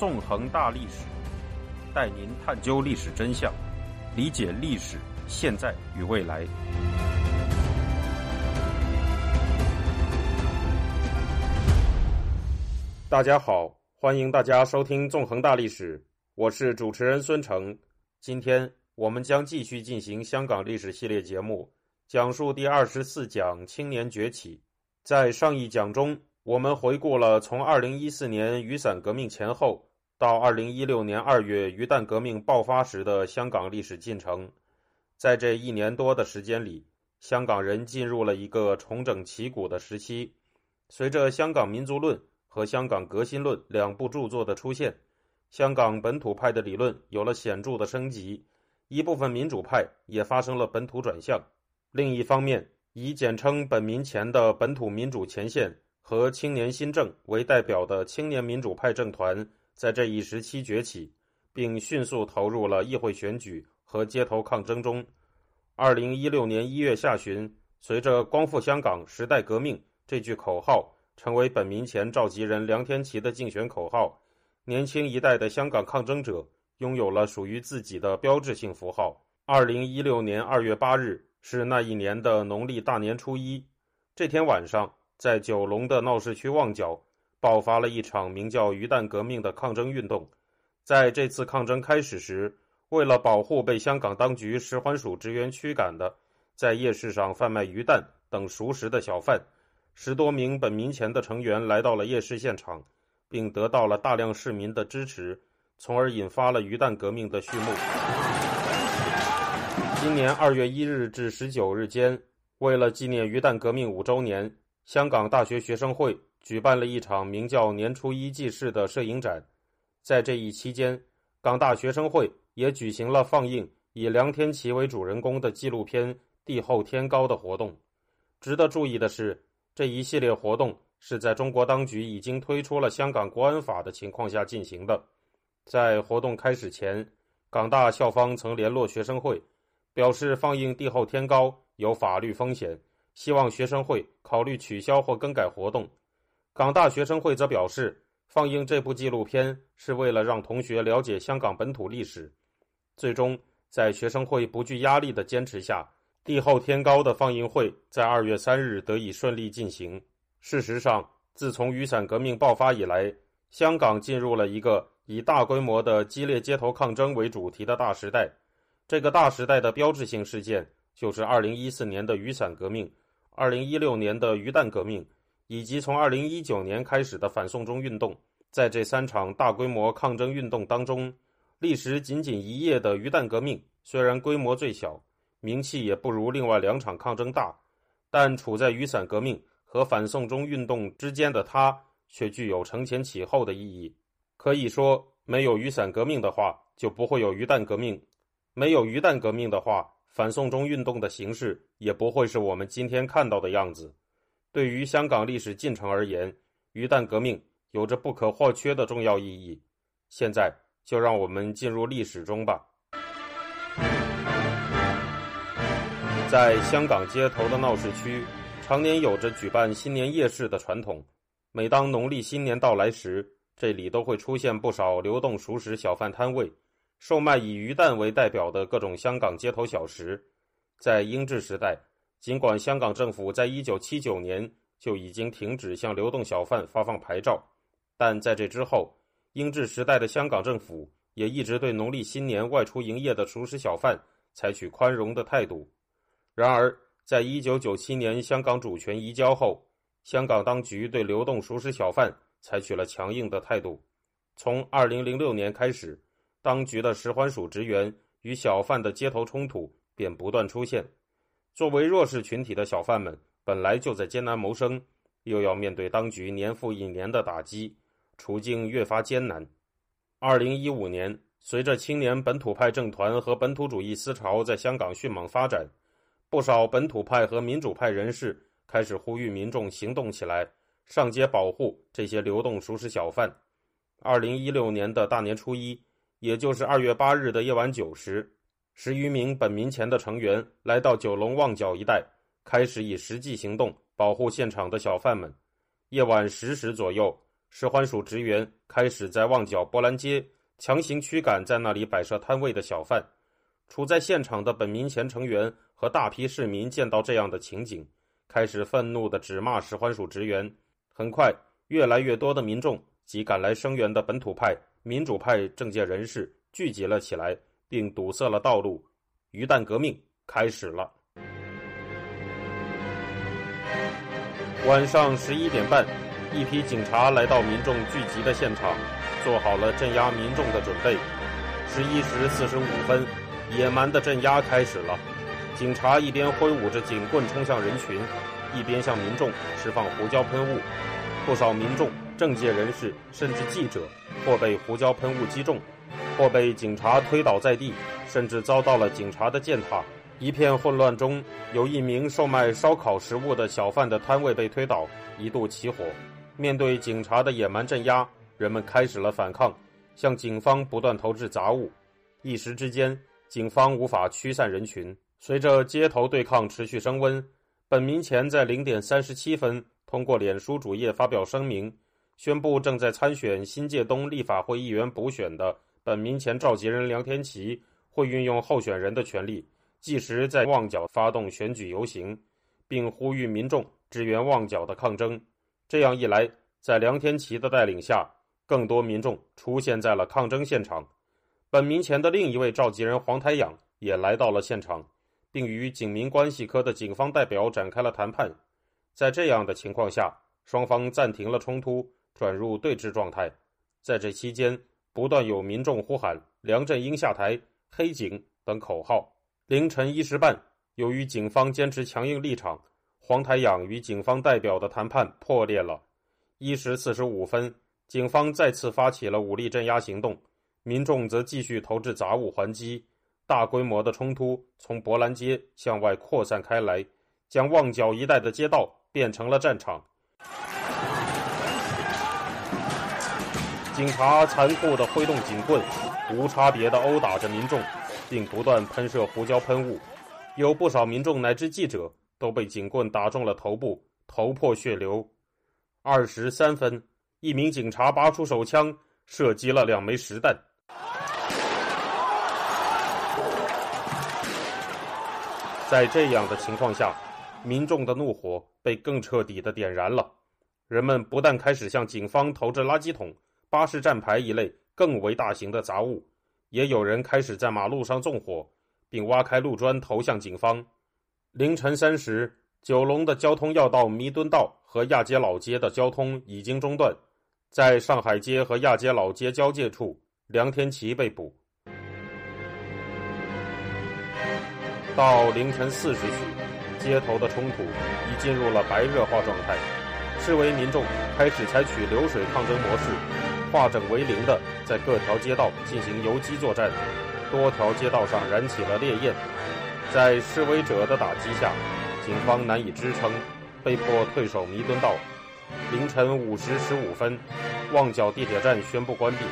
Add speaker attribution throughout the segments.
Speaker 1: 纵横大历史，带您探究历史真相，理解历史现在与未来。大家好，欢迎大家收听《纵横大历史》，我是主持人孙成。今天我们将继续进行香港历史系列节目，讲述第二十四讲青年崛起。在上一讲中，我们回顾了从二零一四年雨伞革命前后到二零一六年二月鱼蛋革命爆发时的香港历史进程。在这一年多的时间里，香港人进入了一个重整旗鼓的时期。随着《香港民族论》和《香港革新论》两部著作的出现，香港本土派的理论有了显著的升级，一部分民主派也发生了本土转向。另一方面，以简称“本民前”的本土民主前线。和青年新政为代表的青年民主派政团在这一时期崛起，并迅速投入了议会选举和街头抗争中。二零一六年一月下旬，随着“光复香港，时代革命”这句口号成为本民前召集人梁天琦的竞选口号，年轻一代的香港抗争者拥有了属于自己的标志性符号。二零一六年二月八日是那一年的农历大年初一，这天晚上。在九龙的闹市区旺角，爆发了一场名叫“鱼蛋革命”的抗争运动。在这次抗争开始时，为了保护被香港当局食环署职员驱赶的在夜市上贩卖鱼蛋等熟食的小贩，十多名本民前的成员来到了夜市现场，并得到了大量市民的支持，从而引发了鱼蛋革命的序幕。今年二月一日至十九日间，为了纪念鱼蛋革命五周年。香港大学学生会举办了一场名叫“年初一祭事”的摄影展，在这一期间，港大学生会也举行了放映以梁天琦为主人公的纪录片《地厚天高》的活动。值得注意的是，这一系列活动是在中国当局已经推出了香港国安法的情况下进行的。在活动开始前，港大校方曾联络学生会，表示放映《地厚天高》有法律风险。希望学生会考虑取消或更改活动。港大学生会则表示，放映这部纪录片是为了让同学了解香港本土历史。最终，在学生会不惧压力的坚持下，地厚天高的放映会在二月三日得以顺利进行。事实上，自从雨伞革命爆发以来，香港进入了一个以大规模的激烈街头抗争为主题的大时代。这个大时代的标志性事件就是二零一四年的雨伞革命。二零一六年的鱼蛋革命，以及从二零一九年开始的反送中运动，在这三场大规模抗争运动当中，历时仅仅一夜的鱼蛋革命虽然规模最小，名气也不如另外两场抗争大，但处在雨伞革命和反送中运动之间的它，却具有承前启后的意义。可以说，没有雨伞革命的话，就不会有鱼蛋革命；没有鱼蛋革命的话。反送中运动的形式也不会是我们今天看到的样子。对于香港历史进程而言，鱼蛋革命有着不可或缺的重要意义。现在就让我们进入历史中吧。在香港街头的闹市区，常年有着举办新年夜市的传统。每当农历新年到来时，这里都会出现不少流动熟食小贩摊位。售卖以鱼蛋为代表的各种香港街头小食，在英治时代，尽管香港政府在一九七九年就已经停止向流动小贩发放牌照，但在这之后，英治时代的香港政府也一直对农历新年外出营业的熟食小贩采取宽容的态度。然而，在一九九七年香港主权移交后，香港当局对流动熟食小贩采取了强硬的态度。从二零零六年开始。当局的食环署职员与小贩的街头冲突便不断出现。作为弱势群体的小贩们本来就在艰难谋生，又要面对当局年复一年的打击，处境越发艰难。二零一五年，随着青年本土派政团和本土主义思潮在香港迅猛发展，不少本土派和民主派人士开始呼吁民众行动起来，上街保护这些流动熟食小贩。二零一六年的大年初一。也就是二月八日的夜晚九时，十余名本民前的成员来到九龙旺角一带，开始以实际行动保护现场的小贩们。夜晚十时左右，使唤署职员开始在旺角波兰街强行驱赶在那里摆设摊位的小贩。处在现场的本民前成员和大批市民见到这样的情景，开始愤怒地指骂使唤署职员。很快，越来越多的民众及赶来声援的本土派、民主派政界人士聚集了起来，并堵塞了道路。鱼蛋革命开始了。晚上十一点半，一批警察来到民众聚集的现场，做好了镇压民众的准备。十一时四十五分。野蛮的镇压开始了，警察一边挥舞着警棍冲向人群，一边向民众释放胡椒喷雾。不少民众、政界人士甚至记者，或被胡椒喷雾击中，或被警察推倒在地，甚至遭到了警察的践踏。一片混乱中，有一名售卖烧烤食物的小贩的摊位被推倒，一度起火。面对警察的野蛮镇压，人们开始了反抗，向警方不断投掷杂物。一时之间。警方无法驱散人群。随着街头对抗持续升温，本民前在零点三十七分通过脸书主页发表声明，宣布正在参选新界东立法会议员补选的本民前召集人梁天琦会运用候选人的权利，即时在旺角发动选举游行，并呼吁民众支援旺角的抗争。这样一来，在梁天琦的带领下，更多民众出现在了抗争现场。本民前的另一位召集人黄台仰也来到了现场，并与警民关系科的警方代表展开了谈判。在这样的情况下，双方暂停了冲突，转入对峙状态。在这期间，不断有民众呼喊“梁振英下台”“黑警”等口号。凌晨一时半，由于警方坚持强硬立场，黄台仰与警方代表的谈判破裂了。一时四十五分，警方再次发起了武力镇压行动。民众则继续投掷杂物还击，大规模的冲突从博兰街向外扩散开来，将旺角一带的街道变成了战场。警察残酷地挥动警棍，无差别地殴打着民众，并不断喷射胡椒喷雾。有不少民众乃至记者都被警棍打中了头部，头破血流。二时三分，一名警察拔出手枪，射击了两枚实弹。在这样的情况下，民众的怒火被更彻底的点燃了。人们不但开始向警方投掷垃圾桶、巴士站牌一类更为大型的杂物，也有人开始在马路上纵火，并挖开路砖投向警方。凌晨三时，九龙的交通要道弥敦道和亚街老街的交通已经中断。在上海街和亚街老街交界处，梁天琦被捕。到凌晨四时许，街头的冲突已进入了白热化状态。示威民众开始采取流水抗争模式，化整为零的在各条街道进行游击作战。多条街道上燃起了烈焰。在示威者的打击下，警方难以支撑，被迫退守弥敦道。凌晨五时十五分，旺角地铁站宣布关闭。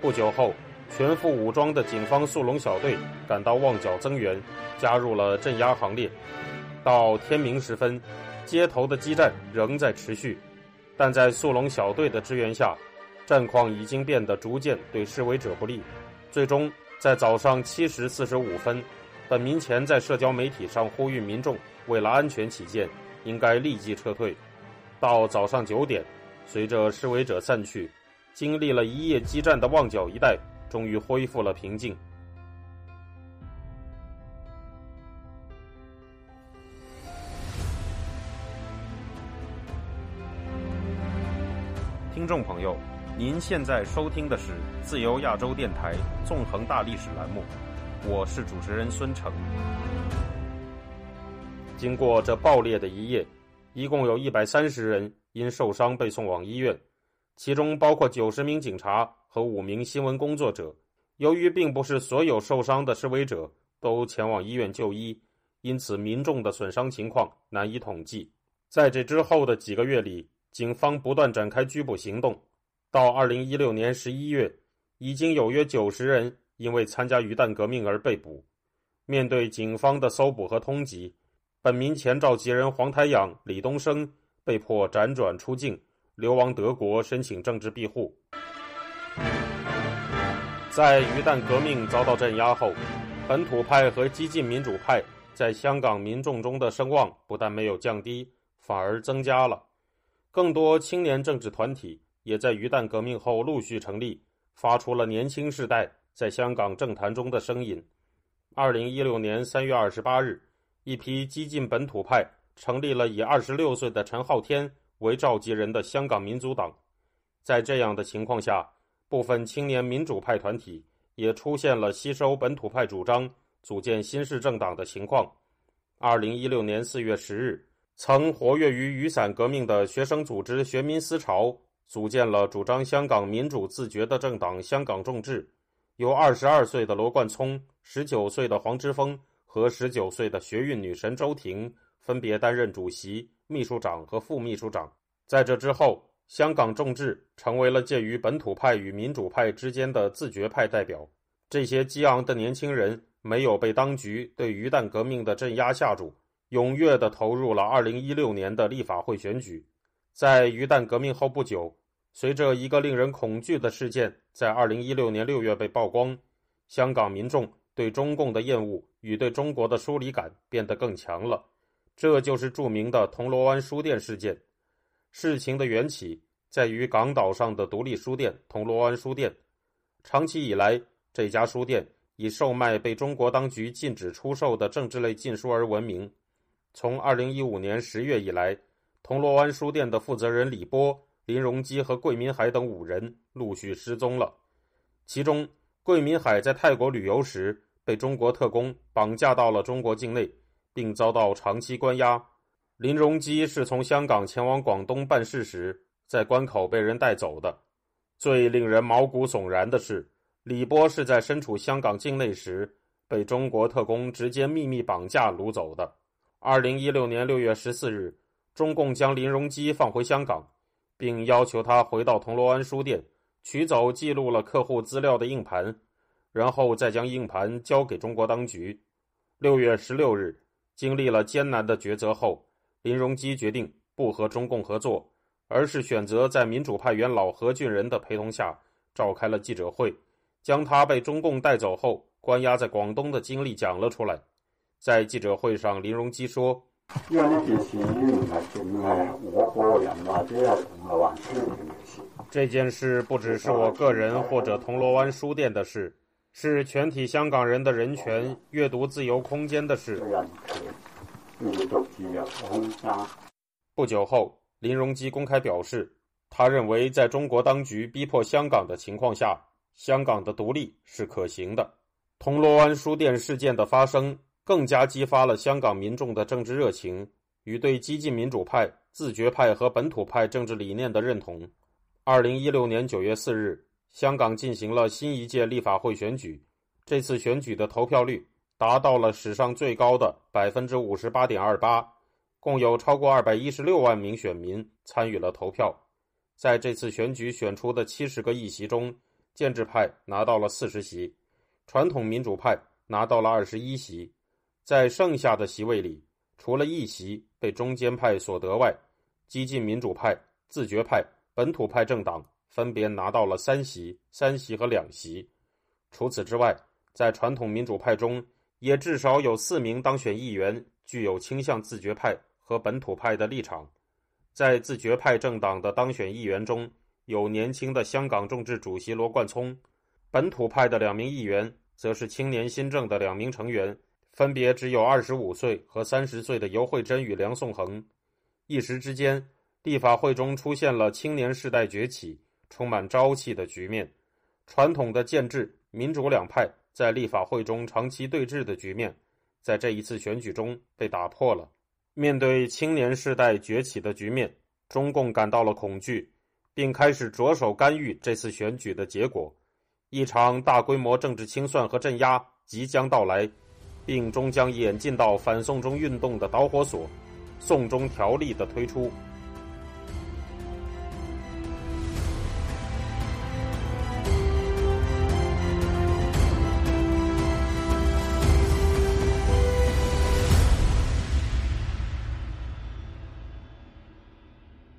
Speaker 1: 不久后。全副武装的警方速龙小队赶到旺角增援，加入了镇压行列。到天明时分，街头的激战仍在持续，但在速龙小队的支援下，战况已经变得逐渐对示威者不利。最终，在早上七时四十五分，本民前在社交媒体上呼吁民众，为了安全起见，应该立即撤退。到早上九点，随着示威者散去，经历了一夜激战的旺角一带。终于恢复了平静。听众朋友，您现在收听的是自由亚洲电台纵横大历史栏目，我是主持人孙成。经过这爆裂的一夜，一共有一百三十人因受伤被送往医院，其中包括九十名警察。和五名新闻工作者，由于并不是所有受伤的示威者都前往医院就医，因此民众的损伤情况难以统计。在这之后的几个月里，警方不断展开拘捕行动。到二零一六年十一月，已经有约九十人因为参加鱼蛋革命而被捕。面对警方的搜捕和通缉，本民前召集人黄台仰、李东生被迫辗转出境，流亡德国申请政治庇护。在鱼蛋革命遭到镇压后，本土派和激进民主派在香港民众中的声望不但没有降低，反而增加了。更多青年政治团体也在鱼蛋革命后陆续成立，发出了年轻世代在香港政坛中的声音。二零一六年三月二十八日，一批激进本土派成立了以二十六岁的陈浩天为召集人的香港民族党。在这样的情况下，部分青年民主派团体也出现了吸收本土派主张、组建新式政党的情况。二零一六年四月十日，曾活跃于雨伞革命的学生组织学民思潮组建了主张香港民主自觉的政党——香港众志。由二十二岁的罗冠聪、十九岁的黄之锋和十九岁的学运女神周婷分别担任主席、秘书长和副秘书长。在这之后，香港众志成为了介于本土派与民主派之间的自觉派代表。这些激昂的年轻人没有被当局对鱼蛋革命的镇压吓住，踊跃地投入了二零一六年的立法会选举。在鱼蛋革命后不久。随着一个令人恐惧的事件在二零一六年六月被曝光，香港民众对中共的厌恶与对中国的疏离感变得更强了。这就是著名的铜锣湾书店事件。事情的缘起在于港岛上的独立书店——铜锣湾书店。长期以来，这家书店以售卖被中国当局禁止出售的政治类禁书而闻名。从二零一五年十月以来，铜锣湾书店的负责人李波。林荣基和桂民海等五人陆续失踪了，其中桂民海在泰国旅游时被中国特工绑架到了中国境内，并遭到长期关押。林荣基是从香港前往广东办事时，在关口被人带走的。最令人毛骨悚然的是，李波是在身处香港境内时被中国特工直接秘密绑架掳走的。二零一六年六月十四日，中共将林荣基放回香港。并要求他回到铜锣湾书店取走记录了客户资料的硬盘，然后再将硬盘交给中国当局。六月十六日，经历了艰难的抉择后，林荣基决定不和中共合作，而是选择在民主派元老何俊仁的陪同下召开了记者会，将他被中共带走后关押在广东的经历讲了出来。在记者会上，林荣基说。
Speaker 2: 因为呢件事唔系净系我个人或者系铜锣湾书店嘅事。
Speaker 1: 这件事不只是我个人或者铜锣湾书店的事，是全体香港人的人权、阅读自由空间的事。不久后，林荣基公开表示，他认为在中国当局逼迫香港的情况下，香港的独立是可行的。铜锣湾书店事件的发生。更加激发了香港民众的政治热情与对激进民主派、自觉派和本土派政治理念的认同。二零一六年九月四日，香港进行了新一届立法会选举。这次选举的投票率达到了史上最高的百分之五十八点二八，共有超过二百一十六万名选民参与了投票。在这次选举选出的七十个议席中，建制派拿到了四十席，传统民主派拿到了二十一席。在剩下的席位里，除了一席被中间派所得外，激进民主派、自觉派、本土派政党分别拿到了三席、三席和两席。除此之外，在传统民主派中，也至少有四名当选议员具有倾向自觉派和本土派的立场。在自觉派政党的当选议员中，有年轻的香港众志主席罗冠聪，本土派的两名议员则是青年新政的两名成员。分别只有二十五岁和三十岁的尤惠珍与梁颂恒，一时之间，立法会中出现了青年世代崛起、充满朝气的局面。传统的建制民主两派在立法会中长期对峙的局面，在这一次选举中被打破了。面对青年世代崛起的局面，中共感到了恐惧，并开始着手干预这次选举的结果。一场大规模政治清算和镇压即将到来。并终将演进到反送中运动的导火索——《送中条例》的推出。